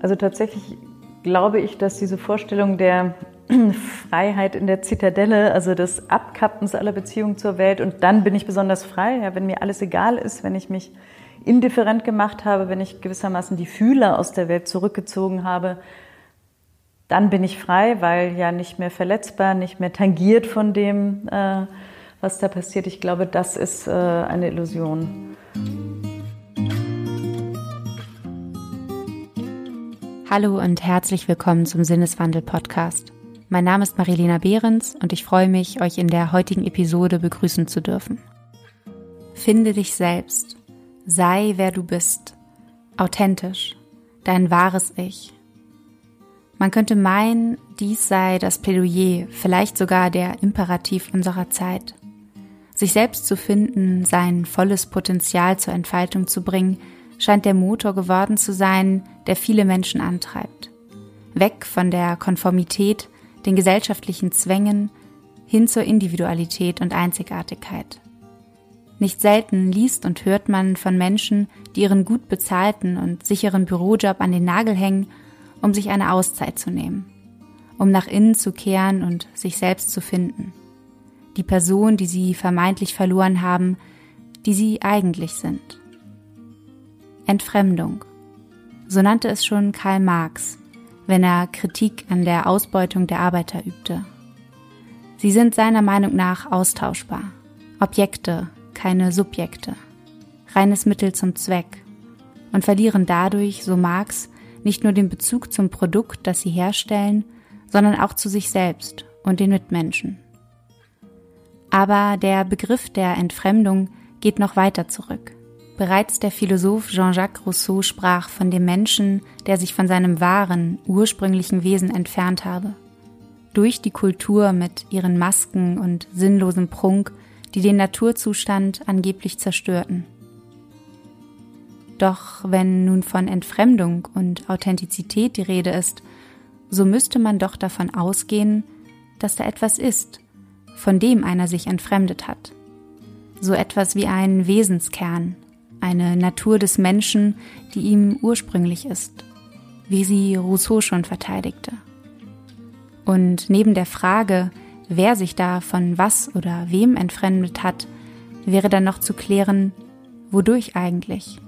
Also tatsächlich glaube ich, dass diese Vorstellung der Freiheit in der Zitadelle, also des Abkappens aller Beziehungen zur Welt und dann bin ich besonders frei, ja, wenn mir alles egal ist, wenn ich mich indifferent gemacht habe, wenn ich gewissermaßen die Fühler aus der Welt zurückgezogen habe, dann bin ich frei, weil ja nicht mehr verletzbar, nicht mehr tangiert von dem, äh, was da passiert. Ich glaube, das ist äh, eine Illusion. Hallo und herzlich willkommen zum Sinneswandel Podcast. Mein Name ist Marilena Behrens und ich freue mich, euch in der heutigen Episode begrüßen zu dürfen. Finde dich selbst. Sei wer du bist. Authentisch. Dein wahres Ich. Man könnte meinen, dies sei das Plädoyer, vielleicht sogar der Imperativ unserer Zeit. Sich selbst zu finden, sein volles Potenzial zur Entfaltung zu bringen, scheint der Motor geworden zu sein, der viele Menschen antreibt. Weg von der Konformität, den gesellschaftlichen Zwängen, hin zur Individualität und Einzigartigkeit. Nicht selten liest und hört man von Menschen, die ihren gut bezahlten und sicheren Bürojob an den Nagel hängen, um sich eine Auszeit zu nehmen, um nach innen zu kehren und sich selbst zu finden. Die Person, die sie vermeintlich verloren haben, die sie eigentlich sind. Entfremdung. So nannte es schon Karl Marx, wenn er Kritik an der Ausbeutung der Arbeiter übte. Sie sind seiner Meinung nach austauschbar. Objekte, keine Subjekte. Reines Mittel zum Zweck. Und verlieren dadurch, so Marx, nicht nur den Bezug zum Produkt, das sie herstellen, sondern auch zu sich selbst und den Mitmenschen. Aber der Begriff der Entfremdung geht noch weiter zurück. Bereits der Philosoph Jean-Jacques Rousseau sprach von dem Menschen, der sich von seinem wahren, ursprünglichen Wesen entfernt habe. Durch die Kultur mit ihren Masken und sinnlosem Prunk, die den Naturzustand angeblich zerstörten. Doch wenn nun von Entfremdung und Authentizität die Rede ist, so müsste man doch davon ausgehen, dass da etwas ist, von dem einer sich entfremdet hat. So etwas wie ein Wesenskern, eine Natur des Menschen, die ihm ursprünglich ist, wie sie Rousseau schon verteidigte. Und neben der Frage, wer sich da von was oder wem entfremdet hat, wäre dann noch zu klären, wodurch eigentlich?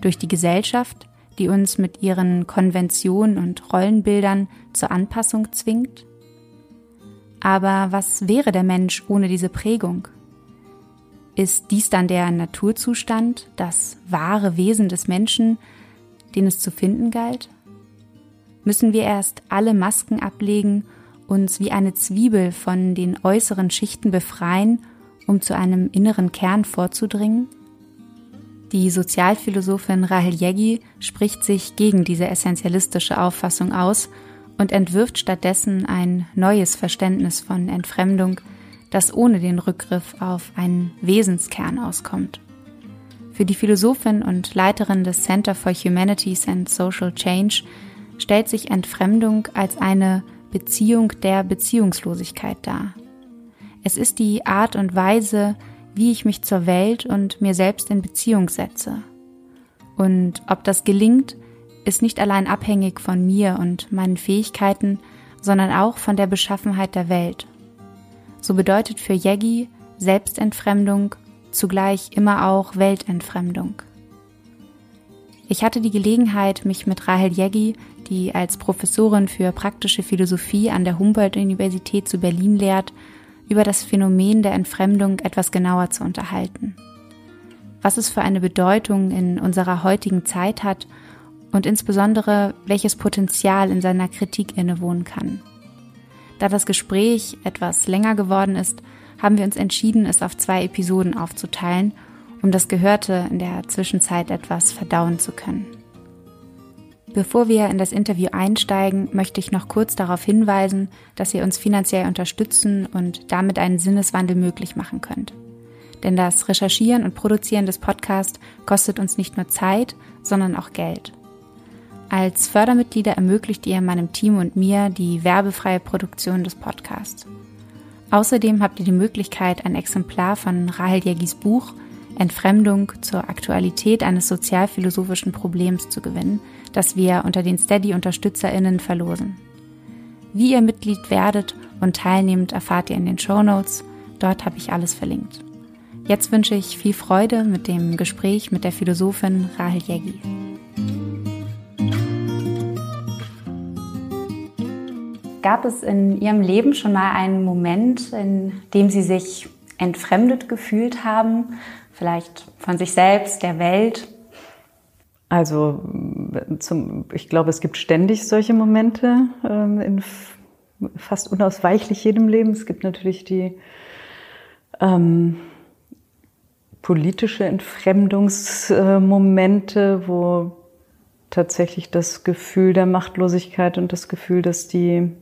Durch die Gesellschaft, die uns mit ihren Konventionen und Rollenbildern zur Anpassung zwingt? Aber was wäre der Mensch ohne diese Prägung? Ist dies dann der Naturzustand, das wahre Wesen des Menschen, den es zu finden galt? Müssen wir erst alle Masken ablegen, uns wie eine Zwiebel von den äußeren Schichten befreien, um zu einem inneren Kern vorzudringen? Die Sozialphilosophin Rahel Yegi spricht sich gegen diese essentialistische Auffassung aus und entwirft stattdessen ein neues Verständnis von Entfremdung, das ohne den Rückgriff auf einen Wesenskern auskommt. Für die Philosophin und Leiterin des Center for Humanities and Social Change stellt sich Entfremdung als eine Beziehung der Beziehungslosigkeit dar. Es ist die Art und Weise, wie ich mich zur Welt und mir selbst in Beziehung setze. Und ob das gelingt, ist nicht allein abhängig von mir und meinen Fähigkeiten, sondern auch von der Beschaffenheit der Welt so bedeutet für Yegi Selbstentfremdung zugleich immer auch Weltentfremdung. Ich hatte die Gelegenheit, mich mit Rahel Yegi, die als Professorin für praktische Philosophie an der Humboldt-Universität zu Berlin lehrt, über das Phänomen der Entfremdung etwas genauer zu unterhalten. Was es für eine Bedeutung in unserer heutigen Zeit hat und insbesondere welches Potenzial in seiner Kritik innewohnen kann. Da das Gespräch etwas länger geworden ist, haben wir uns entschieden, es auf zwei Episoden aufzuteilen, um das Gehörte in der Zwischenzeit etwas verdauen zu können. Bevor wir in das Interview einsteigen, möchte ich noch kurz darauf hinweisen, dass ihr uns finanziell unterstützen und damit einen Sinneswandel möglich machen könnt. Denn das Recherchieren und Produzieren des Podcasts kostet uns nicht nur Zeit, sondern auch Geld. Als Fördermitglieder ermöglicht ihr meinem Team und mir die werbefreie Produktion des Podcasts. Außerdem habt ihr die Möglichkeit, ein Exemplar von Rahel Jägis Buch Entfremdung zur Aktualität eines sozialphilosophischen Problems zu gewinnen, das wir unter den Steady-UnterstützerInnen verlosen. Wie ihr Mitglied werdet und teilnehmt, erfahrt ihr in den Show Notes. Dort habe ich alles verlinkt. Jetzt wünsche ich viel Freude mit dem Gespräch mit der Philosophin Rahel Jägi. Gab es in Ihrem Leben schon mal einen Moment, in dem Sie sich entfremdet gefühlt haben? Vielleicht von sich selbst, der Welt? Also zum, ich glaube, es gibt ständig solche Momente ähm, in fast unausweichlich jedem Leben. Es gibt natürlich die ähm, politische Entfremdungsmomente, wo tatsächlich das Gefühl der Machtlosigkeit und das Gefühl, dass die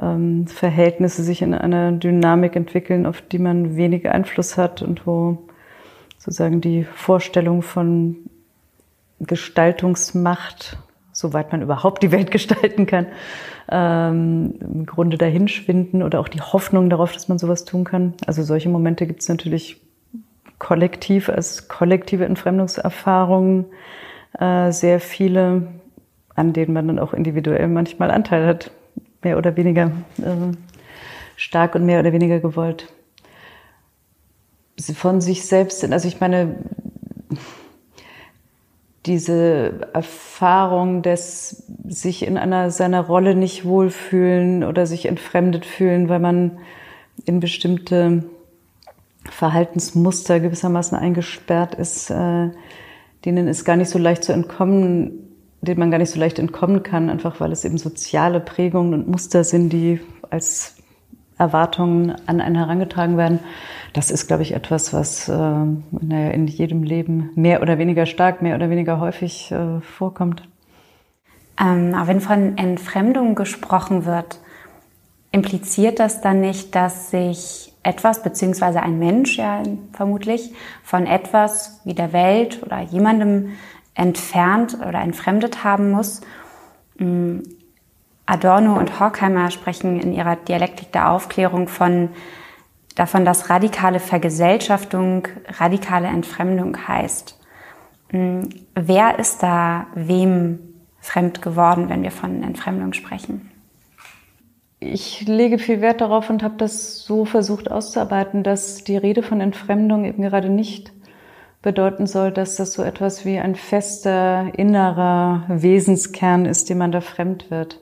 ähm, Verhältnisse sich in einer Dynamik entwickeln, auf die man wenig Einfluss hat und wo sozusagen die Vorstellung von Gestaltungsmacht, soweit man überhaupt die Welt gestalten kann, ähm, im Grunde dahinschwinden oder auch die Hoffnung darauf, dass man sowas tun kann. Also solche Momente gibt es natürlich kollektiv als kollektive Entfremdungserfahrungen äh, sehr viele, an denen man dann auch individuell manchmal Anteil hat mehr oder weniger äh, stark und mehr oder weniger gewollt. Von sich selbst sind, also ich meine, diese Erfahrung des sich in einer seiner Rolle nicht wohlfühlen oder sich entfremdet fühlen, weil man in bestimmte Verhaltensmuster gewissermaßen eingesperrt ist, äh, denen ist gar nicht so leicht zu entkommen, denen man gar nicht so leicht entkommen kann, einfach weil es eben soziale Prägungen und Muster sind, die als Erwartungen an einen herangetragen werden. Das ist, glaube ich, etwas, was äh, naja, in jedem Leben mehr oder weniger stark, mehr oder weniger häufig äh, vorkommt. Ähm, aber wenn von Entfremdung gesprochen wird, impliziert das dann nicht, dass sich etwas, beziehungsweise ein Mensch ja vermutlich, von etwas wie der Welt oder jemandem entfernt oder entfremdet haben muss. Mm, Adorno und Horkheimer sprechen in ihrer Dialektik der Aufklärung von davon, dass radikale Vergesellschaftung radikale Entfremdung heißt. Mm, wer ist da wem fremd geworden, wenn wir von Entfremdung sprechen? Ich lege viel Wert darauf und habe das so versucht auszuarbeiten, dass die Rede von Entfremdung eben gerade nicht bedeuten soll, dass das so etwas wie ein fester innerer Wesenskern ist, dem man da fremd wird.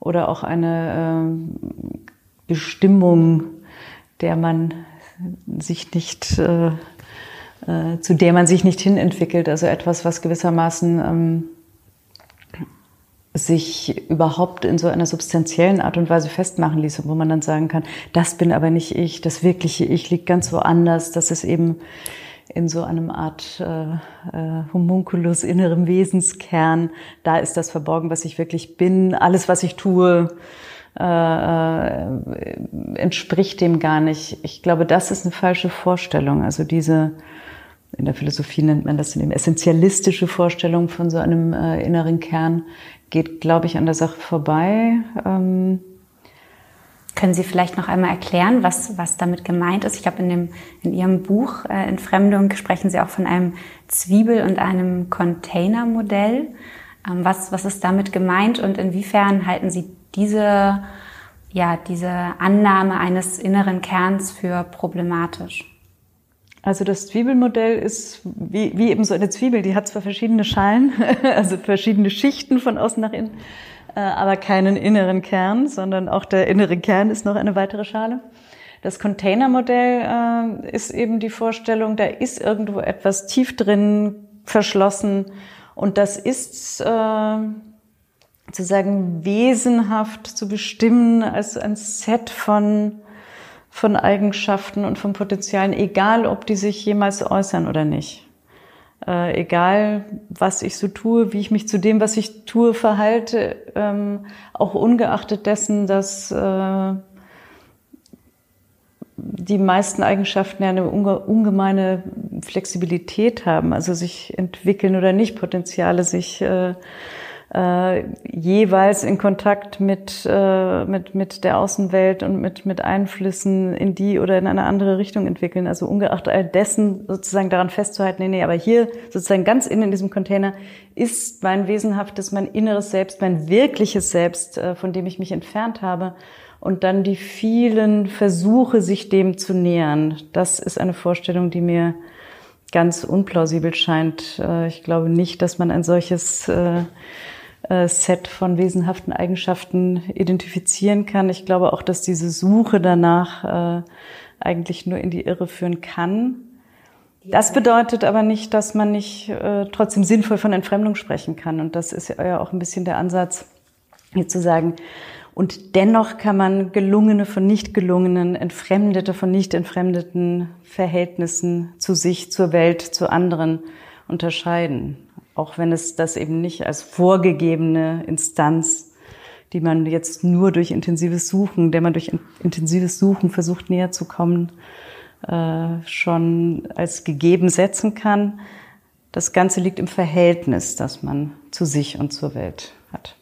Oder auch eine äh, Bestimmung, der man sich nicht, äh, äh, zu der man sich nicht hinentwickelt. Also etwas, was gewissermaßen ähm, sich überhaupt in so einer substanziellen Art und Weise festmachen ließ, wo man dann sagen kann, das bin aber nicht ich, das wirkliche Ich liegt ganz woanders, das ist eben in so einem Art äh, äh, Homunculus, innerem Wesenskern. Da ist das verborgen, was ich wirklich bin. Alles, was ich tue, äh, äh, entspricht dem gar nicht. Ich glaube, das ist eine falsche Vorstellung. Also diese, in der Philosophie nennt man das eben essentialistische Vorstellung von so einem äh, inneren Kern, geht, glaube ich, an der Sache vorbei. Ähm, können Sie vielleicht noch einmal erklären, was, was damit gemeint ist? Ich habe in, in Ihrem Buch äh, Entfremdung sprechen Sie auch von einem Zwiebel- und einem Containermodell. Ähm, was, was ist damit gemeint und inwiefern halten Sie diese, ja, diese Annahme eines inneren Kerns für problematisch? Also das Zwiebelmodell ist wie, wie eben so eine Zwiebel, die hat zwar verschiedene Schalen, also verschiedene Schichten von außen nach innen, aber keinen inneren Kern, sondern auch der innere Kern ist noch eine weitere Schale. Das Containermodell äh, ist eben die Vorstellung, da ist irgendwo etwas tief drin verschlossen und das ist äh, sozusagen wesenhaft zu bestimmen als ein Set von von Eigenschaften und von Potenzialen, egal ob die sich jemals äußern oder nicht äh, egal was ich so tue, wie ich mich zu dem, was ich tue, verhalte, ähm, auch ungeachtet dessen, dass äh, die meisten Eigenschaften ja eine unge ungemeine Flexibilität haben, also sich entwickeln oder nicht, Potenziale sich äh, äh, jeweils in Kontakt mit, äh, mit, mit der Außenwelt und mit, mit Einflüssen in die oder in eine andere Richtung entwickeln. Also ungeachtet all dessen sozusagen daran festzuhalten, nee, nee, aber hier sozusagen ganz innen in diesem Container ist mein wesenhaftes, mein inneres Selbst, mein wirkliches Selbst, äh, von dem ich mich entfernt habe. Und dann die vielen Versuche, sich dem zu nähern. Das ist eine Vorstellung, die mir ganz unplausibel scheint. Äh, ich glaube nicht, dass man ein solches äh, Set von wesenhaften Eigenschaften identifizieren kann. Ich glaube auch, dass diese Suche danach eigentlich nur in die Irre führen kann. Das bedeutet aber nicht, dass man nicht trotzdem sinnvoll von Entfremdung sprechen kann. Und das ist ja auch ein bisschen der Ansatz, hier zu sagen, und dennoch kann man gelungene von nicht gelungenen, entfremdete von nicht entfremdeten Verhältnissen zu sich, zur Welt, zu anderen unterscheiden. Auch wenn es das eben nicht als vorgegebene Instanz, die man jetzt nur durch intensives Suchen, der man durch intensives Suchen versucht näher zu kommen, äh, schon als gegeben setzen kann. Das Ganze liegt im Verhältnis, das man zu sich und zur Welt hat.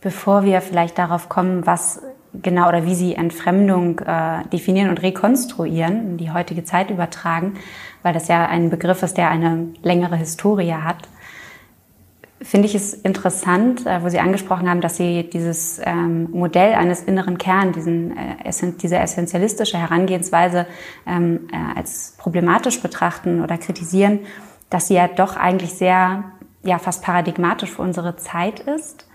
Bevor wir vielleicht darauf kommen, was genau oder wie Sie Entfremdung äh, definieren und rekonstruieren, die heutige Zeit übertragen, weil das ja ein Begriff ist, der eine längere Historie hat, finde ich es interessant, äh, wo Sie angesprochen haben, dass Sie dieses ähm, Modell eines inneren Kern, diesen, äh, diese essentialistische Herangehensweise ähm, äh, als problematisch betrachten oder kritisieren, dass sie ja doch eigentlich sehr, ja, fast paradigmatisch für unsere Zeit ist.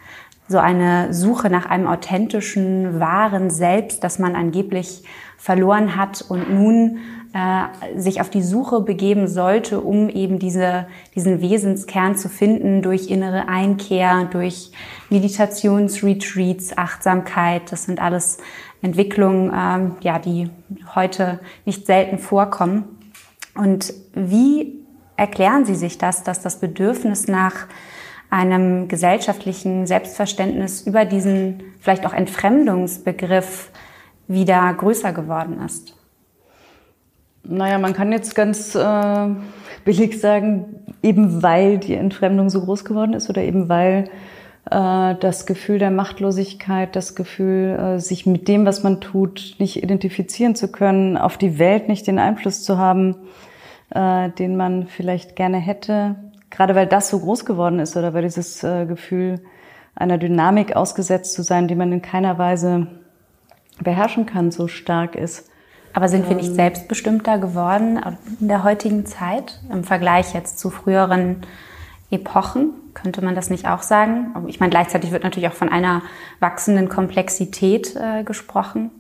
So eine Suche nach einem authentischen, wahren Selbst, das man angeblich verloren hat und nun äh, sich auf die Suche begeben sollte, um eben diese, diesen Wesenskern zu finden durch innere Einkehr, durch Meditationsretreats, Achtsamkeit. Das sind alles Entwicklungen, ähm, ja, die heute nicht selten vorkommen. Und wie erklären Sie sich das, dass das Bedürfnis nach einem gesellschaftlichen Selbstverständnis über diesen vielleicht auch Entfremdungsbegriff wieder größer geworden ist? Naja, man kann jetzt ganz äh, billig sagen, eben weil die Entfremdung so groß geworden ist oder eben weil äh, das Gefühl der Machtlosigkeit, das Gefühl, äh, sich mit dem, was man tut, nicht identifizieren zu können, auf die Welt nicht den Einfluss zu haben, äh, den man vielleicht gerne hätte, gerade weil das so groß geworden ist oder weil dieses äh, Gefühl einer Dynamik ausgesetzt zu sein, die man in keiner Weise beherrschen kann, so stark ist. Aber sind wir nicht ähm. selbstbestimmter geworden in der heutigen Zeit im Vergleich jetzt zu früheren Epochen? Könnte man das nicht auch sagen? Ich meine, gleichzeitig wird natürlich auch von einer wachsenden Komplexität äh, gesprochen.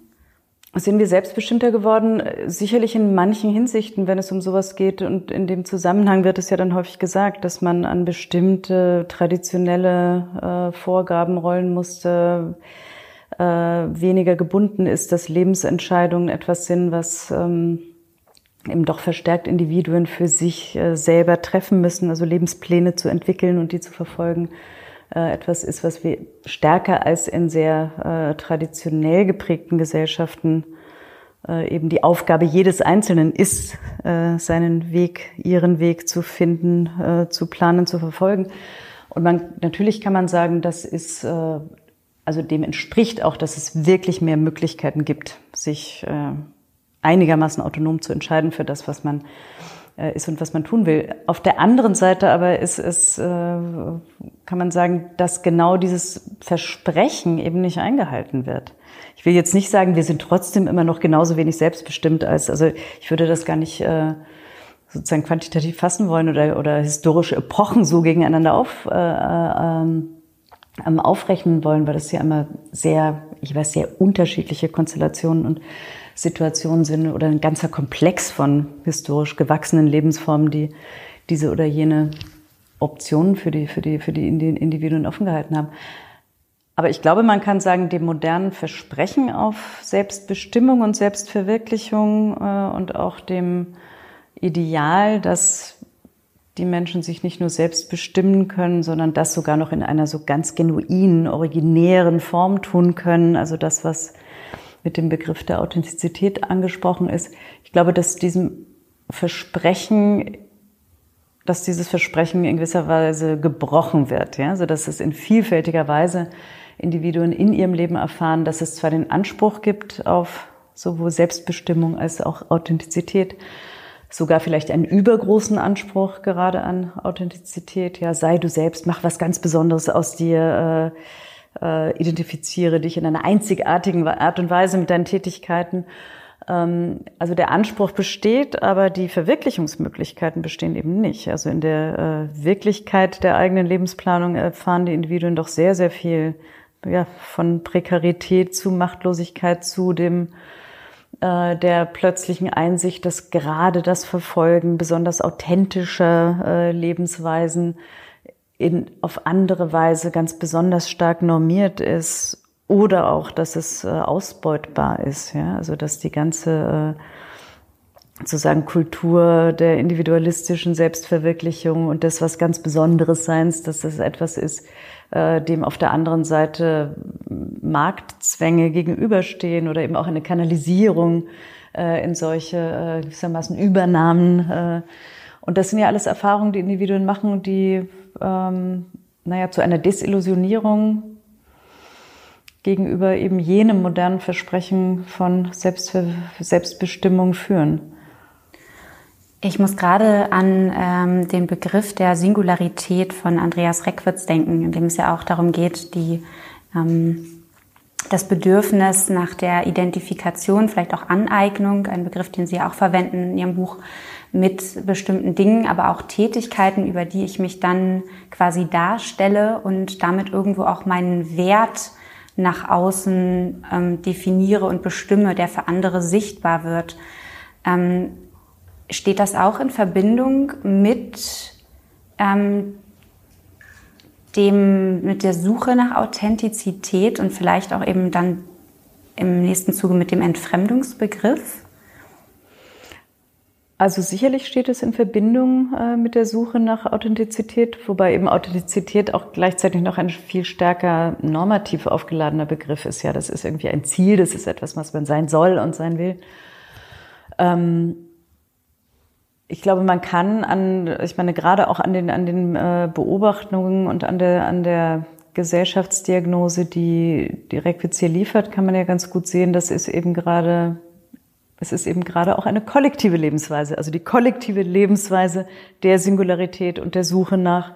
Sind wir selbstbestimmter geworden? Sicherlich in manchen Hinsichten, wenn es um sowas geht. Und in dem Zusammenhang wird es ja dann häufig gesagt, dass man an bestimmte traditionelle äh, Vorgaben rollen musste, äh, weniger gebunden ist, dass Lebensentscheidungen etwas sind, was ähm, eben doch verstärkt Individuen für sich äh, selber treffen müssen, also Lebenspläne zu entwickeln und die zu verfolgen äh, etwas ist, was wir stärker als in sehr äh, traditionell geprägten Gesellschaften äh, eben die Aufgabe jedes Einzelnen ist, äh, seinen Weg, ihren Weg zu finden, zu planen, zu verfolgen. Und man, natürlich kann man sagen, das ist, also dem entspricht auch, dass es wirklich mehr Möglichkeiten gibt, sich einigermaßen autonom zu entscheiden für das, was man äh, ist und was man tun will. Auf der anderen Seite aber ist es, äh, kann man sagen, dass genau dieses Versprechen eben nicht eingehalten wird. Ich will jetzt nicht sagen, wir sind trotzdem immer noch genauso wenig selbstbestimmt als, also ich würde das gar nicht äh, sozusagen quantitativ fassen wollen oder, oder historische Epochen so gegeneinander auf, äh, ähm, aufrechnen wollen, weil das ja immer sehr, ich weiß, sehr unterschiedliche Konstellationen und Situationen sind oder ein ganzer Komplex von historisch gewachsenen Lebensformen, die diese oder jene Optionen für die, für die, für die Individuen offen gehalten haben. Aber ich glaube, man kann sagen, dem modernen Versprechen auf Selbstbestimmung und Selbstverwirklichung äh, und auch dem Ideal, dass die Menschen sich nicht nur selbst bestimmen können, sondern das sogar noch in einer so ganz genuinen, originären Form tun können. Also das, was mit dem Begriff der Authentizität angesprochen ist. Ich glaube, dass diesem Versprechen dass dieses Versprechen in gewisser Weise gebrochen wird, ja, so dass es in vielfältiger Weise Individuen in ihrem Leben erfahren, dass es zwar den Anspruch gibt auf sowohl Selbstbestimmung als auch Authentizität, sogar vielleicht einen übergroßen Anspruch gerade an Authentizität. Ja, sei du selbst, mach was ganz Besonderes aus dir, äh, äh, identifiziere dich in einer einzigartigen Art und Weise mit deinen Tätigkeiten. Ähm, also der Anspruch besteht, aber die Verwirklichungsmöglichkeiten bestehen eben nicht. Also in der äh, Wirklichkeit der eigenen Lebensplanung erfahren die Individuen doch sehr, sehr viel ja, von Prekarität zu Machtlosigkeit zu dem äh, der plötzlichen Einsicht, dass gerade das Verfolgen besonders authentischer äh, Lebensweisen in, auf andere Weise ganz besonders stark normiert ist oder auch, dass es äh, ausbeutbar ist. Ja? Also dass die ganze äh, sozusagen Kultur der individualistischen Selbstverwirklichung und des was ganz Besonderes Seins, dass das etwas ist, äh, dem auf der anderen Seite Marktzwänge gegenüberstehen oder eben auch eine Kanalisierung äh, in solche äh, gewissermaßen Übernahmen. Äh, und das sind ja alles Erfahrungen, die Individuen machen, die ähm, naja, zu einer Desillusionierung gegenüber eben jenem modernen Versprechen von Selbstver Selbstbestimmung führen. Ich muss gerade an ähm, den Begriff der Singularität von Andreas Reckwitz denken, in dem es ja auch darum geht, die, ähm, das Bedürfnis nach der Identifikation, vielleicht auch Aneignung, ein Begriff, den Sie auch verwenden in Ihrem Buch, mit bestimmten Dingen, aber auch Tätigkeiten, über die ich mich dann quasi darstelle und damit irgendwo auch meinen Wert nach außen ähm, definiere und bestimme, der für andere sichtbar wird. Ähm, Steht das auch in Verbindung mit ähm, dem, mit der Suche nach Authentizität und vielleicht auch eben dann im nächsten Zuge mit dem Entfremdungsbegriff? Also sicherlich steht es in Verbindung äh, mit der Suche nach Authentizität, wobei eben Authentizität auch gleichzeitig noch ein viel stärker normativ aufgeladener Begriff ist. Ja, das ist irgendwie ein Ziel, das ist etwas, was man sein soll und sein will. Ähm, ich glaube, man kann an, ich meine, gerade auch an den, an den äh, Beobachtungen und an der, an der Gesellschaftsdiagnose, die die Requiz hier liefert, kann man ja ganz gut sehen, das ist eben gerade, es ist eben gerade auch eine kollektive Lebensweise, also die kollektive Lebensweise der Singularität und der Suche nach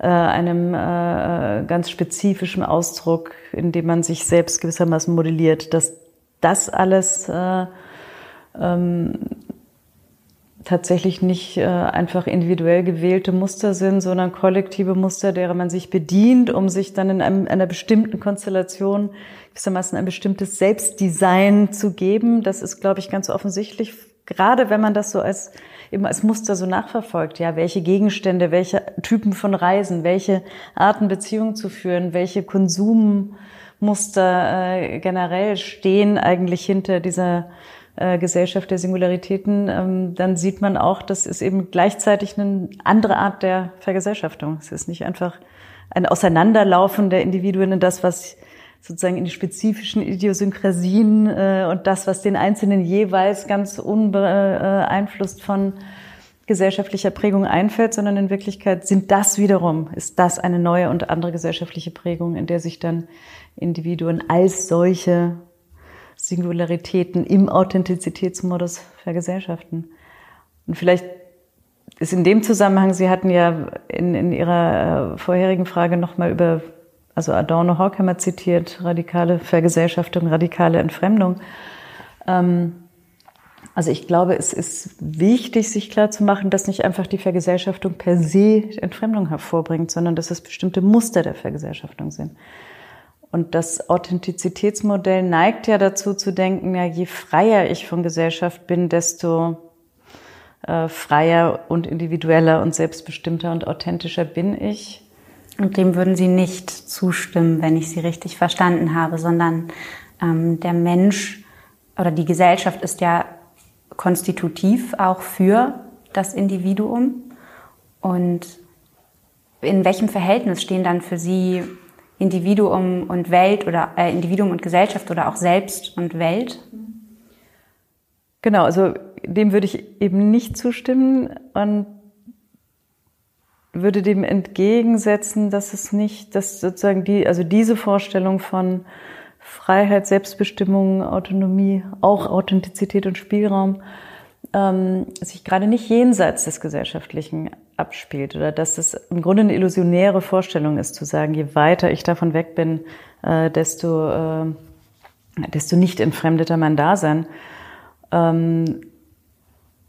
äh, einem äh, ganz spezifischen Ausdruck, in dem man sich selbst gewissermaßen modelliert, dass das alles äh, ähm, tatsächlich nicht äh, einfach individuell gewählte Muster sind, sondern kollektive Muster, derer man sich bedient, um sich dann in einem, einer bestimmten Konstellation gewissermaßen ein bestimmtes Selbstdesign zu geben. Das ist, glaube ich, ganz offensichtlich, gerade wenn man das so als eben als Muster so nachverfolgt, ja, welche Gegenstände, welche Typen von Reisen, welche Arten Beziehungen zu führen, welche Konsummuster äh, generell stehen eigentlich hinter dieser äh, Gesellschaft der Singularitäten, ähm, dann sieht man auch, das ist eben gleichzeitig eine andere Art der Vergesellschaftung. Es ist nicht einfach ein Auseinanderlaufen der Individuen in das, was sozusagen in die spezifischen Idiosynkrasien äh, und das, was den Einzelnen jeweils ganz unbeeinflusst von gesellschaftlicher Prägung einfällt, sondern in Wirklichkeit sind das wiederum, ist das eine neue und andere gesellschaftliche Prägung, in der sich dann Individuen als solche Singularitäten im Authentizitätsmodus vergesellschaften. Und vielleicht ist in dem Zusammenhang, Sie hatten ja in, in Ihrer äh, vorherigen Frage nochmal über, also Adorno Horkheimer zitiert, radikale Vergesellschaftung, radikale Entfremdung. Ähm, also ich glaube, es ist wichtig, sich klar zu machen, dass nicht einfach die Vergesellschaftung per se Entfremdung hervorbringt, sondern dass es bestimmte Muster der Vergesellschaftung sind. Und das Authentizitätsmodell neigt ja dazu zu denken, ja, je freier ich von Gesellschaft bin, desto äh, freier und individueller und selbstbestimmter und authentischer bin ich. Und dem würden Sie nicht zustimmen, wenn ich Sie richtig verstanden habe, sondern ähm, der Mensch oder die Gesellschaft ist ja konstitutiv auch für das Individuum. Und in welchem Verhältnis stehen dann für Sie Individuum und Welt oder äh, Individuum und Gesellschaft oder auch Selbst und Welt? Genau, also dem würde ich eben nicht zustimmen. Und würde dem entgegensetzen, dass es nicht, dass sozusagen die, also diese Vorstellung von Freiheit, Selbstbestimmung, Autonomie, auch Authentizität und Spielraum ähm, sich gerade nicht jenseits des Gesellschaftlichen abspielt oder dass es im Grunde eine illusionäre Vorstellung ist, zu sagen, je weiter ich davon weg bin, äh, desto, äh, desto nicht entfremdeter mein Dasein. Ähm,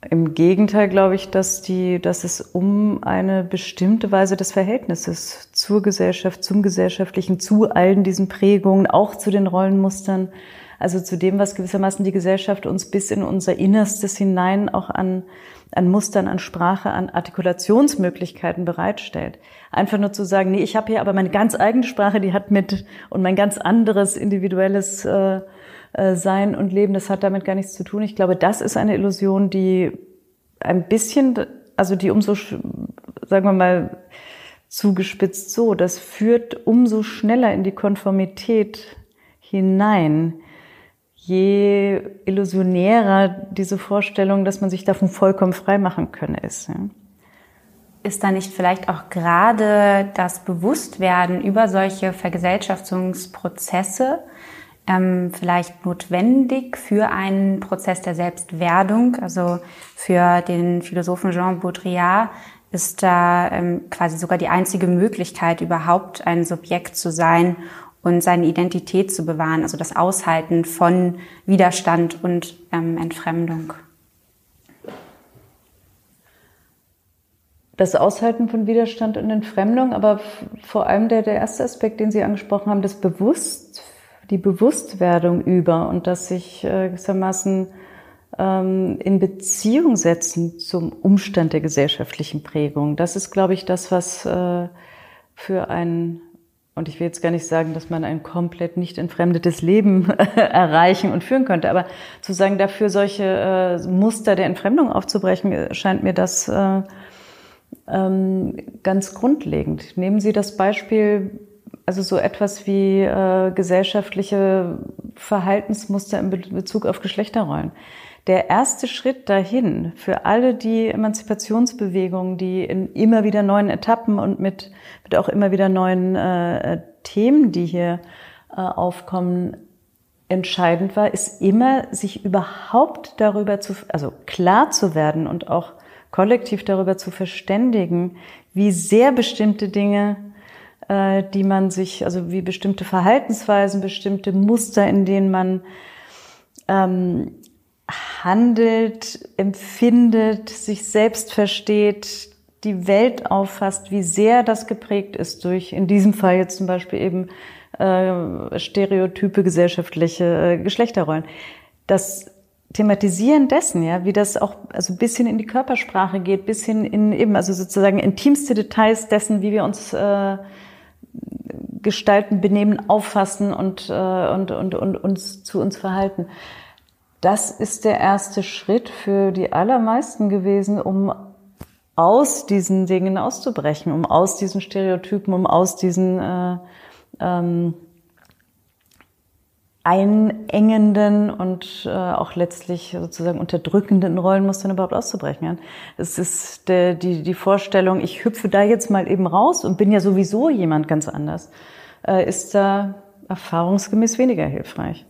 Im Gegenteil glaube ich, dass, die, dass es um eine bestimmte Weise des Verhältnisses zur Gesellschaft, zum Gesellschaftlichen, zu allen diesen Prägungen, auch zu den Rollenmustern, also zu dem, was gewissermaßen die Gesellschaft uns bis in unser Innerstes hinein auch an, an Mustern, an Sprache, an Artikulationsmöglichkeiten bereitstellt. Einfach nur zu sagen, nee, ich habe hier aber meine ganz eigene Sprache, die hat mit und mein ganz anderes individuelles äh, äh, Sein und Leben, das hat damit gar nichts zu tun. Ich glaube, das ist eine Illusion, die ein bisschen, also die umso, sagen wir mal, zugespitzt so, das führt umso schneller in die Konformität hinein, je illusionärer diese Vorstellung, dass man sich davon vollkommen frei machen könne, ist. Ja. Ist da nicht vielleicht auch gerade das Bewusstwerden über solche Vergesellschaftungsprozesse ähm, vielleicht notwendig für einen Prozess der Selbstwerdung? Also für den Philosophen Jean Baudrillard ist da ähm, quasi sogar die einzige Möglichkeit, überhaupt ein Subjekt zu sein und seine Identität zu bewahren, also das Aushalten von Widerstand und ähm, Entfremdung. Das Aushalten von Widerstand und Entfremdung, aber vor allem der, der erste Aspekt, den Sie angesprochen haben, das Bewusst, die Bewusstwerdung über und dass sich äh, gewissermaßen ähm, in Beziehung setzen zum Umstand der gesellschaftlichen Prägung. Das ist, glaube ich, das, was äh, für ein und ich will jetzt gar nicht sagen, dass man ein komplett nicht entfremdetes Leben erreichen und führen könnte, aber zu sagen, dafür solche äh, Muster der Entfremdung aufzubrechen, scheint mir das äh, ähm, ganz grundlegend. Nehmen Sie das Beispiel, also so etwas wie äh, gesellschaftliche Verhaltensmuster in Bezug auf Geschlechterrollen der erste Schritt dahin für alle die Emanzipationsbewegungen, die in immer wieder neuen Etappen und mit, mit auch immer wieder neuen äh, Themen, die hier äh, aufkommen, entscheidend war, ist immer, sich überhaupt darüber zu, also klar zu werden und auch kollektiv darüber zu verständigen, wie sehr bestimmte Dinge, äh, die man sich, also wie bestimmte Verhaltensweisen, bestimmte Muster, in denen man ähm, handelt, empfindet, sich selbst versteht, die Welt auffasst, wie sehr das geprägt ist durch, in diesem Fall jetzt zum Beispiel eben äh, stereotype gesellschaftliche äh, Geschlechterrollen. Das Thematisieren dessen, ja, wie das auch also bis hin in die Körpersprache geht, bis hin in eben also sozusagen intimste Details dessen, wie wir uns äh, gestalten, benehmen, auffassen und, äh, und, und, und uns zu uns verhalten das ist der erste Schritt für die allermeisten gewesen, um aus diesen Dingen auszubrechen, um aus diesen Stereotypen, um aus diesen äh, ähm, einengenden und äh, auch letztlich sozusagen unterdrückenden Rollenmustern überhaupt auszubrechen. Es ist der, die, die Vorstellung, ich hüpfe da jetzt mal eben raus und bin ja sowieso jemand ganz anders, äh, ist da erfahrungsgemäß weniger hilfreich.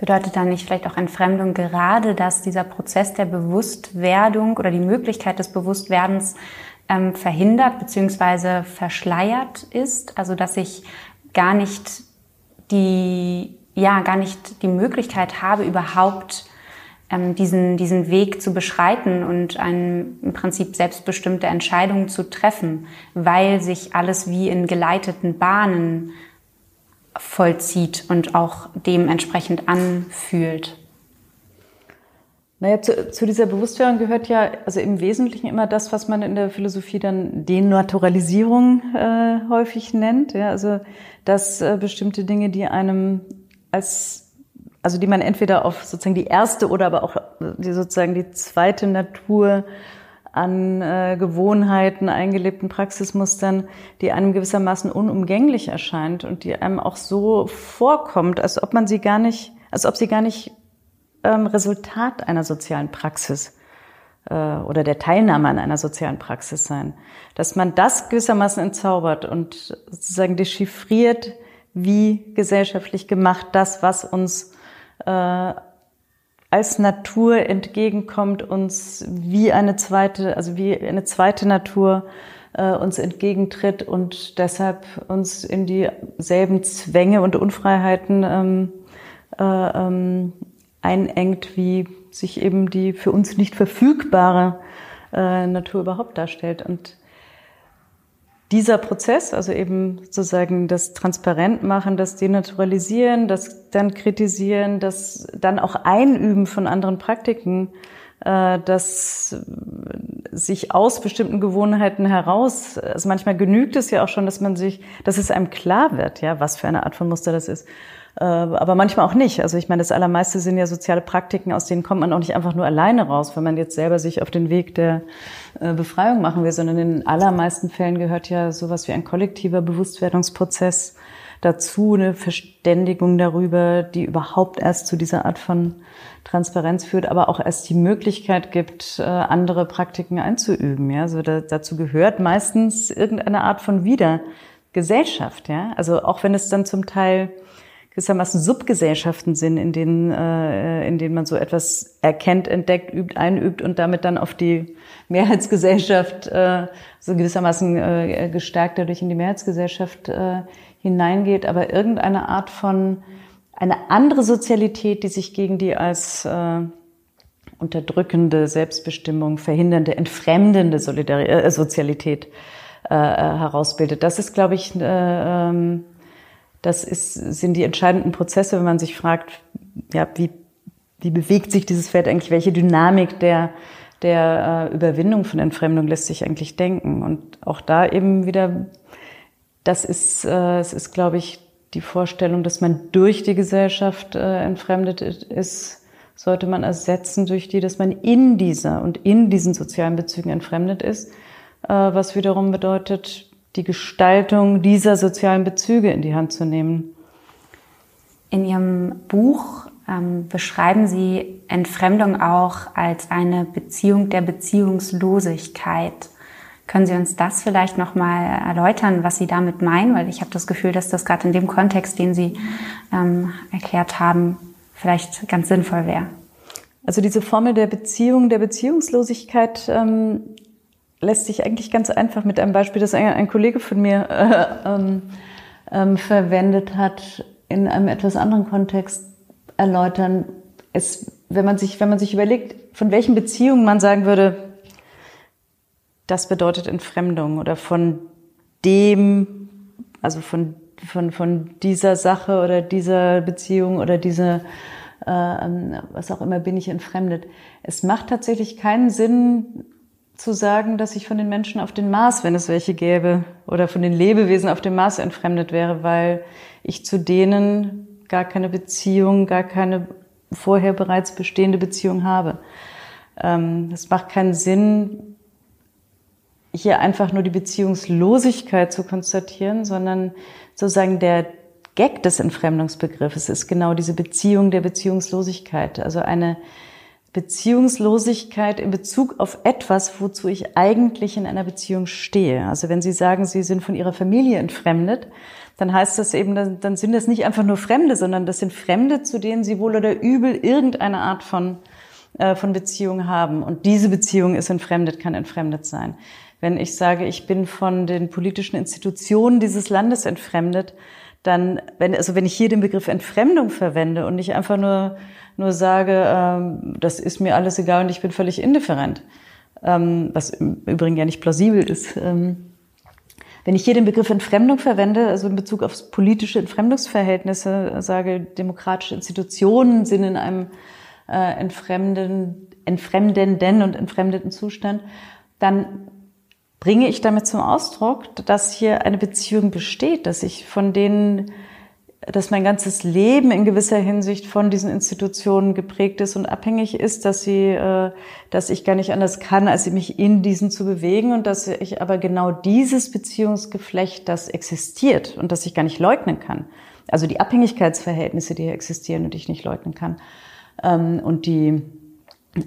Bedeutet dann nicht vielleicht auch Entfremdung gerade, dass dieser Prozess der Bewusstwerdung oder die Möglichkeit des Bewusstwerdens ähm, verhindert bzw. verschleiert ist? Also dass ich gar nicht die, ja, gar nicht die Möglichkeit habe, überhaupt ähm, diesen, diesen Weg zu beschreiten und ein, im Prinzip selbstbestimmte Entscheidungen zu treffen, weil sich alles wie in geleiteten Bahnen vollzieht und auch dementsprechend anfühlt? Naja, zu, zu dieser Bewusstwerdung gehört ja also im Wesentlichen immer das, was man in der Philosophie dann Denaturalisierung äh, häufig nennt. Ja, also dass äh, bestimmte Dinge, die einem als also die man entweder auf sozusagen die erste oder aber auch die sozusagen die zweite Natur an äh, Gewohnheiten, eingelebten Praxismustern, die einem gewissermaßen unumgänglich erscheint und die einem auch so vorkommt, als ob man sie gar nicht, als ob sie gar nicht ähm, Resultat einer sozialen Praxis äh, oder der Teilnahme an einer sozialen Praxis sein. Dass man das gewissermaßen entzaubert und sozusagen dechiffriert, wie gesellschaftlich gemacht das, was uns äh, als Natur entgegenkommt, uns wie eine zweite, also wie eine zweite Natur äh, uns entgegentritt und deshalb uns in dieselben Zwänge und Unfreiheiten ähm, äh, ähm, einengt, wie sich eben die für uns nicht verfügbare äh, Natur überhaupt darstellt. Und dieser Prozess, also eben sozusagen das Transparentmachen, das Denaturalisieren, das dann Kritisieren, das dann auch Einüben von anderen Praktiken, äh, das sich aus bestimmten Gewohnheiten heraus, also manchmal genügt es ja auch schon, dass man sich, dass es einem klar wird, ja, was für eine Art von Muster das ist. Äh, aber manchmal auch nicht. Also ich meine, das allermeiste sind ja soziale Praktiken, aus denen kommt man auch nicht einfach nur alleine raus, wenn man jetzt selber sich auf den Weg der äh, Befreiung machen will, sondern in den allermeisten Fällen gehört ja sowas wie ein kollektiver Bewusstwerdungsprozess dazu, eine Verständigung darüber, die überhaupt erst zu dieser Art von Transparenz führt, aber auch erst die Möglichkeit gibt, äh, andere Praktiken einzuüben. Ja, also da, dazu gehört meistens irgendeine Art von Wiedergesellschaft. Ja, also auch wenn es dann zum Teil gewissermaßen Subgesellschaften sind, in denen, äh, in denen man so etwas erkennt, entdeckt, übt, einübt und damit dann auf die Mehrheitsgesellschaft äh, so gewissermaßen äh, gestärkt dadurch in die Mehrheitsgesellschaft äh, hineingeht, aber irgendeine Art von eine andere Sozialität, die sich gegen die als äh, unterdrückende Selbstbestimmung, verhindernde, entfremdende Solidar äh, Sozialität äh, äh, herausbildet. Das ist, glaube ich, äh, ähm, das ist, sind die entscheidenden Prozesse, wenn man sich fragt, ja, wie, wie bewegt sich dieses Feld eigentlich, welche Dynamik der, der äh, Überwindung von Entfremdung lässt sich eigentlich denken. Und auch da eben wieder, das ist, äh, es ist, glaube ich, die Vorstellung, dass man durch die Gesellschaft äh, entfremdet ist, sollte man ersetzen durch die, dass man in dieser und in diesen sozialen Bezügen entfremdet ist, äh, was wiederum bedeutet, die Gestaltung dieser sozialen Bezüge in die Hand zu nehmen. In Ihrem Buch ähm, beschreiben Sie Entfremdung auch als eine Beziehung der Beziehungslosigkeit. Können Sie uns das vielleicht noch mal erläutern, was Sie damit meinen? Weil ich habe das Gefühl, dass das gerade in dem Kontext, den Sie ähm, erklärt haben, vielleicht ganz sinnvoll wäre. Also diese Formel der Beziehung, der Beziehungslosigkeit ähm, lässt sich eigentlich ganz einfach mit einem Beispiel, das ein, ein Kollege von mir äh, ähm, ähm, verwendet hat, in einem etwas anderen Kontext erläutern. Es, wenn man sich, wenn man sich überlegt, von welchen Beziehungen man sagen würde, das bedeutet Entfremdung oder von dem, also von, von, von dieser Sache oder dieser Beziehung oder dieser, äh, ähm, was auch immer, bin ich entfremdet. Es macht tatsächlich keinen Sinn, zu sagen, dass ich von den Menschen auf den Mars, wenn es welche gäbe, oder von den Lebewesen auf dem Mars entfremdet wäre, weil ich zu denen gar keine Beziehung, gar keine vorher bereits bestehende Beziehung habe. Ähm, es macht keinen Sinn, hier einfach nur die Beziehungslosigkeit zu konstatieren, sondern sozusagen der Gag des Entfremdungsbegriffes ist genau diese Beziehung der Beziehungslosigkeit, also eine Beziehungslosigkeit in Bezug auf etwas, wozu ich eigentlich in einer Beziehung stehe. Also wenn Sie sagen, Sie sind von Ihrer Familie entfremdet, dann heißt das eben, dann sind das nicht einfach nur Fremde, sondern das sind Fremde, zu denen Sie wohl oder übel irgendeine Art von, äh, von Beziehung haben. Und diese Beziehung ist entfremdet, kann entfremdet sein. Wenn ich sage, ich bin von den politischen Institutionen dieses Landes entfremdet, dann, wenn, also wenn ich hier den Begriff Entfremdung verwende und nicht einfach nur nur sage, ähm, das ist mir alles egal und ich bin völlig indifferent, ähm, was im Übrigen ja nicht plausibel ist. Ähm, wenn ich hier den Begriff Entfremdung verwende, also in Bezug auf politische Entfremdungsverhältnisse, sage, demokratische Institutionen sind in einem äh, entfremden, entfremdenden und entfremdeten Zustand, dann bringe ich damit zum Ausdruck, dass hier eine Beziehung besteht, dass ich von denen dass mein ganzes Leben in gewisser Hinsicht von diesen Institutionen geprägt ist und abhängig ist, dass sie, äh, dass ich gar nicht anders kann, als mich in diesen zu bewegen und dass ich aber genau dieses Beziehungsgeflecht, das existiert und das ich gar nicht leugnen kann. Also die Abhängigkeitsverhältnisse, die hier existieren und die ich nicht leugnen kann. Ähm, und die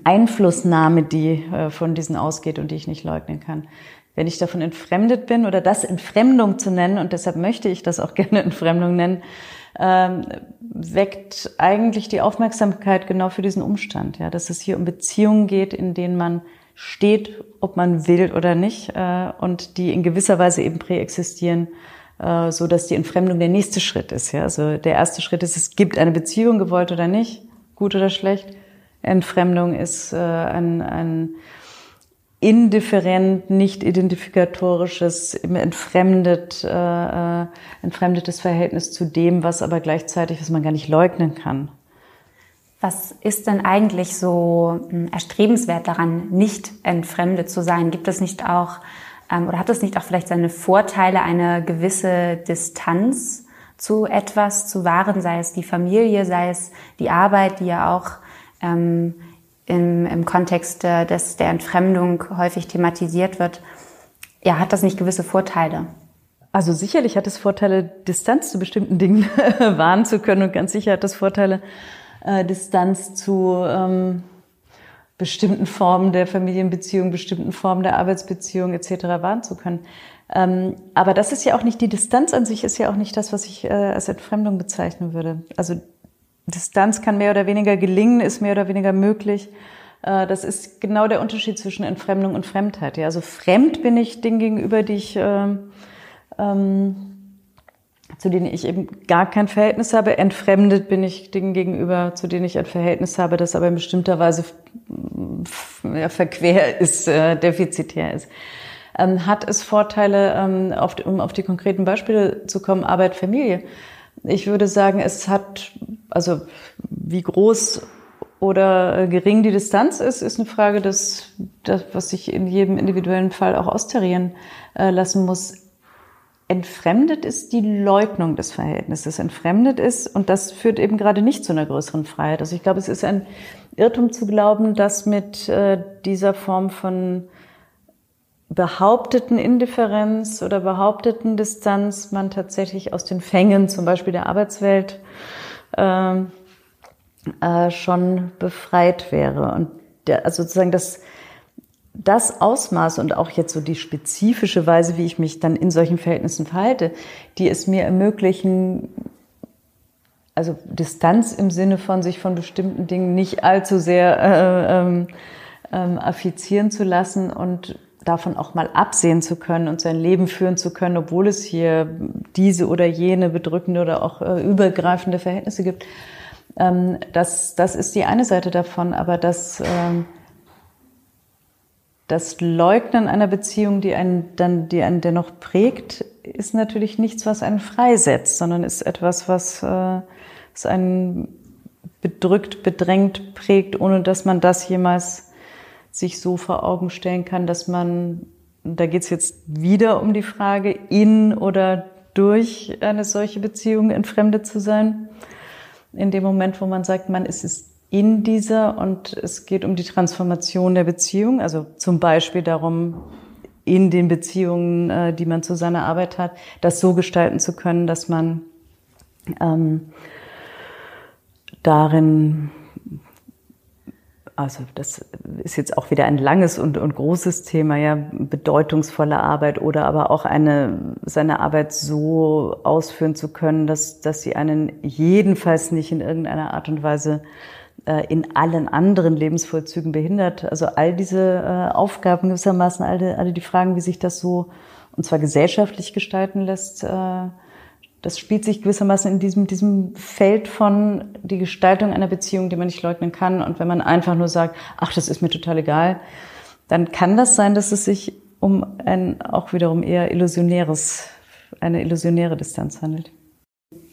Einflussnahme, die äh, von diesen ausgeht und die ich nicht leugnen kann. Wenn ich davon entfremdet bin oder das Entfremdung zu nennen, und deshalb möchte ich das auch gerne Entfremdung nennen, ähm, weckt eigentlich die Aufmerksamkeit genau für diesen Umstand, ja, dass es hier um Beziehungen geht, in denen man steht, ob man will oder nicht, äh, und die in gewisser Weise eben präexistieren, äh, so dass die Entfremdung der nächste Schritt ist. Ja, also der erste Schritt ist, es gibt eine Beziehung, gewollt oder nicht, gut oder schlecht. Entfremdung ist äh, ein, ein indifferent, nicht identifikatorisches, entfremdet, äh, äh, entfremdetes Verhältnis zu dem, was aber gleichzeitig, was man gar nicht leugnen kann. Was ist denn eigentlich so hm, erstrebenswert daran, nicht entfremdet zu sein? Gibt es nicht auch, ähm, oder hat es nicht auch vielleicht seine Vorteile, eine gewisse Distanz zu etwas zu wahren, sei es die Familie, sei es die Arbeit, die ja auch ähm, im, im Kontext des, der Entfremdung häufig thematisiert wird, ja, hat das nicht gewisse Vorteile? Also sicherlich hat es Vorteile, Distanz zu bestimmten Dingen wahren zu können und ganz sicher hat es Vorteile, äh, Distanz zu ähm, bestimmten Formen der Familienbeziehung, bestimmten Formen der Arbeitsbeziehung etc. wahren zu können. Ähm, aber das ist ja auch nicht die Distanz an sich, ist ja auch nicht das, was ich äh, als Entfremdung bezeichnen würde. Also Distanz kann mehr oder weniger gelingen, ist mehr oder weniger möglich. Äh, das ist genau der Unterschied zwischen Entfremdung und Fremdheit. Ja, also fremd bin ich Dingen gegenüber, die ich, ähm, ähm, zu denen ich eben gar kein Verhältnis habe. Entfremdet bin ich Dingen gegenüber, zu denen ich ein Verhältnis habe, das aber in bestimmter Weise ja, verquer ist, äh, defizitär ist. Ähm, hat es Vorteile, ähm, auf, um auf die konkreten Beispiele zu kommen, Arbeit, Familie? Ich würde sagen, es hat, also wie groß oder gering die Distanz ist, ist eine Frage, des, das, was sich in jedem individuellen Fall auch austarieren äh, lassen muss. Entfremdet ist die Leugnung des Verhältnisses. Entfremdet ist, und das führt eben gerade nicht zu einer größeren Freiheit. Also ich glaube, es ist ein Irrtum zu glauben, dass mit äh, dieser Form von behaupteten Indifferenz oder behaupteten Distanz man tatsächlich aus den Fängen zum Beispiel der Arbeitswelt äh, äh, schon befreit wäre. Und der, also sozusagen das, das Ausmaß und auch jetzt so die spezifische Weise, wie ich mich dann in solchen Verhältnissen verhalte, die es mir ermöglichen, also Distanz im Sinne von sich von bestimmten Dingen nicht allzu sehr äh, ähm, ähm, affizieren zu lassen und davon auch mal absehen zu können und sein Leben führen zu können, obwohl es hier diese oder jene bedrückende oder auch äh, übergreifende Verhältnisse gibt. Ähm, das, das ist die eine Seite davon, aber das, ähm, das Leugnen einer Beziehung, die einen dann, die einen dennoch prägt, ist natürlich nichts, was einen freisetzt, sondern ist etwas, was, äh, was einen bedrückt, bedrängt prägt, ohne dass man das jemals sich so vor Augen stellen kann, dass man, da geht es jetzt wieder um die Frage, in oder durch eine solche Beziehung entfremdet zu sein. In dem Moment, wo man sagt, man ist es in dieser und es geht um die Transformation der Beziehung, also zum Beispiel darum, in den Beziehungen, äh, die man zu seiner Arbeit hat, das so gestalten zu können, dass man ähm, darin also das ist jetzt auch wieder ein langes und, und großes Thema, ja, bedeutungsvolle Arbeit oder aber auch eine, seine Arbeit so ausführen zu können, dass, dass sie einen jedenfalls nicht in irgendeiner Art und Weise äh, in allen anderen Lebensvollzügen behindert. Also all diese äh, Aufgaben gewissermaßen, alle, alle die Fragen, wie sich das so, und zwar gesellschaftlich gestalten lässt, äh, das spielt sich gewissermaßen in diesem, diesem Feld von die Gestaltung einer Beziehung, die man nicht leugnen kann. Und wenn man einfach nur sagt, ach, das ist mir total egal, dann kann das sein, dass es sich um ein auch wiederum eher illusionäres, eine illusionäre Distanz handelt.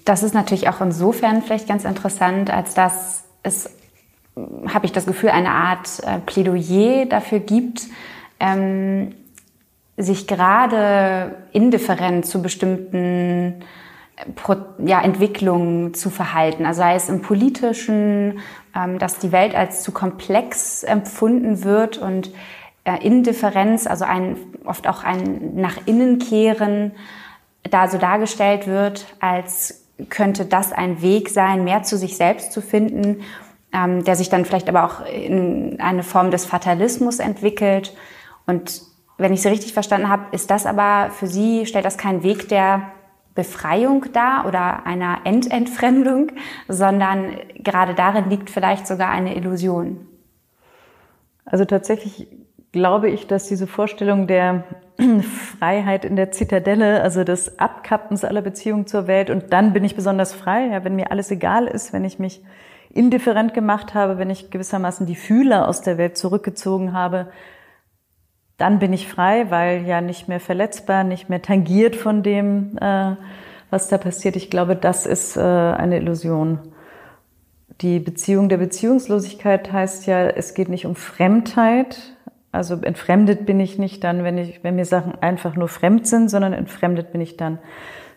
Das ist natürlich auch insofern vielleicht ganz interessant, als dass es, habe ich das Gefühl, eine Art äh, Plädoyer dafür gibt, ähm, sich gerade indifferent zu bestimmten ja, Entwicklung zu verhalten. Also sei es im politischen, ähm, dass die Welt als zu komplex empfunden wird und äh, Indifferenz, also ein, oft auch ein nach innen kehren, da so dargestellt wird, als könnte das ein Weg sein, mehr zu sich selbst zu finden ähm, der sich dann vielleicht aber auch in eine Form des Fatalismus entwickelt. Und wenn ich Sie richtig verstanden habe, ist das aber für Sie, stellt das keinen Weg der Befreiung dar oder einer Ententfremdung, sondern gerade darin liegt vielleicht sogar eine Illusion. Also tatsächlich glaube ich, dass diese Vorstellung der Freiheit in der Zitadelle, also des Abkappens aller Beziehungen zur Welt und dann bin ich besonders frei, ja, wenn mir alles egal ist, wenn ich mich indifferent gemacht habe, wenn ich gewissermaßen die Fühler aus der Welt zurückgezogen habe, dann bin ich frei, weil ja nicht mehr verletzbar, nicht mehr tangiert von dem, äh, was da passiert. Ich glaube, das ist äh, eine Illusion. Die Beziehung der Beziehungslosigkeit heißt ja, es geht nicht um Fremdheit. Also entfremdet bin ich nicht dann, wenn ich, wenn mir Sachen einfach nur fremd sind, sondern entfremdet bin ich dann,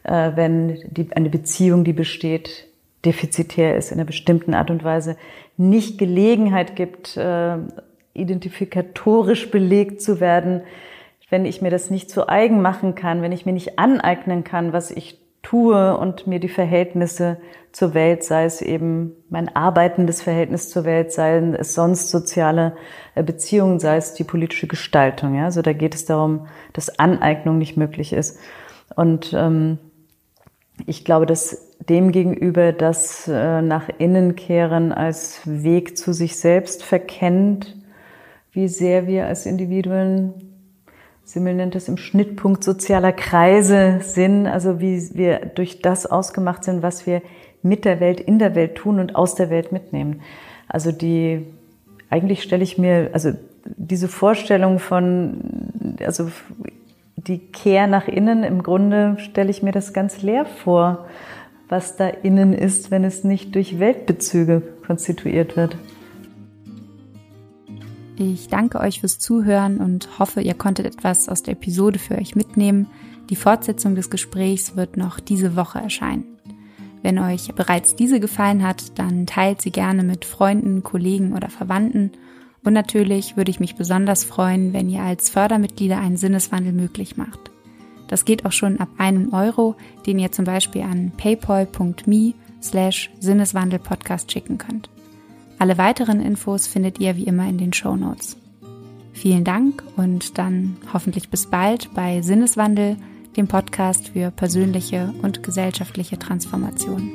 äh, wenn die, eine Beziehung, die besteht, defizitär ist in einer bestimmten Art und Weise, nicht Gelegenheit gibt, äh, identifikatorisch belegt zu werden, wenn ich mir das nicht zu eigen machen kann, wenn ich mir nicht aneignen kann, was ich tue und mir die Verhältnisse zur Welt, sei es eben mein arbeitendes Verhältnis zur Welt, sei es sonst soziale äh, Beziehungen, sei es die politische Gestaltung. Ja? Also da geht es darum, dass Aneignung nicht möglich ist. Und ähm, ich glaube, dass demgegenüber das äh, nach innen kehren als Weg zu sich selbst verkennt, wie sehr wir als Individuen, Simmel nennt es im Schnittpunkt sozialer Kreise sind, also wie wir durch das ausgemacht sind, was wir mit der Welt, in der Welt tun und aus der Welt mitnehmen. Also die, eigentlich stelle ich mir, also diese Vorstellung von, also die Kehr nach innen, im Grunde stelle ich mir das ganz leer vor, was da innen ist, wenn es nicht durch Weltbezüge konstituiert wird. Ich danke euch fürs Zuhören und hoffe, ihr konntet etwas aus der Episode für euch mitnehmen. Die Fortsetzung des Gesprächs wird noch diese Woche erscheinen. Wenn euch bereits diese gefallen hat, dann teilt sie gerne mit Freunden, Kollegen oder Verwandten und natürlich würde ich mich besonders freuen, wenn ihr als Fördermitglieder einen Sinneswandel möglich macht. Das geht auch schon ab einem Euro, den ihr zum Beispiel an paypal.me slash Sinneswandelpodcast schicken könnt. Alle weiteren Infos findet ihr wie immer in den Show Notes. Vielen Dank und dann hoffentlich bis bald bei Sinneswandel, dem Podcast für persönliche und gesellschaftliche Transformation.